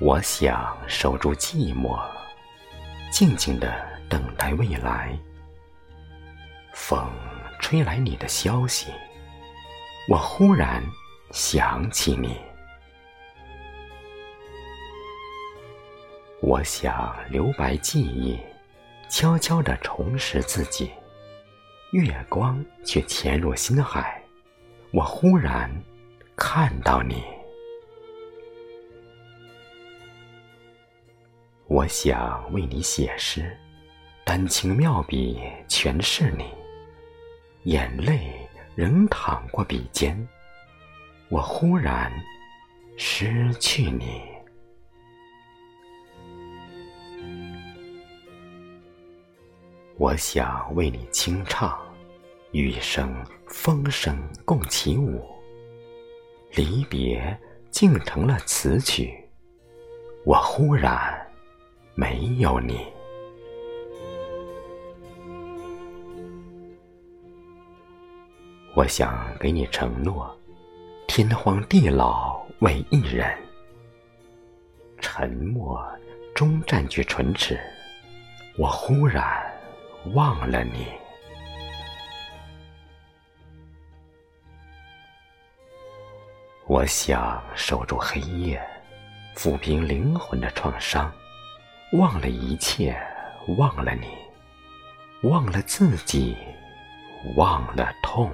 我想守住寂寞，静静的等待未来。风吹来你的消息，我忽然想起你。我想留白记忆，悄悄地重拾自己。月光却潜入心海，我忽然看到你。我想为你写诗，丹青妙笔全是你。眼泪仍淌过笔尖，我忽然失去你。我想为你清唱，雨声、风声共起舞。离别竟成了词曲，我忽然没有你。我想给你承诺，天荒地老为一人。沉默终占据唇齿，我忽然。忘了你，我想守住黑夜，抚平灵魂的创伤，忘了一切，忘了你，忘了自己，忘了痛。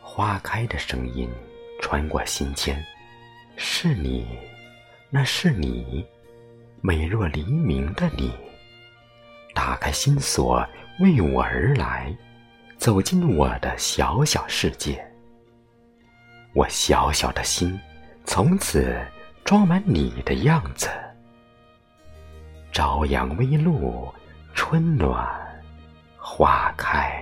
花开的声音穿过心间，是你，那是你。美若黎明的你，打开心锁，为我而来，走进我的小小世界。我小小的心，从此装满你的样子。朝阳微露，春暖花开。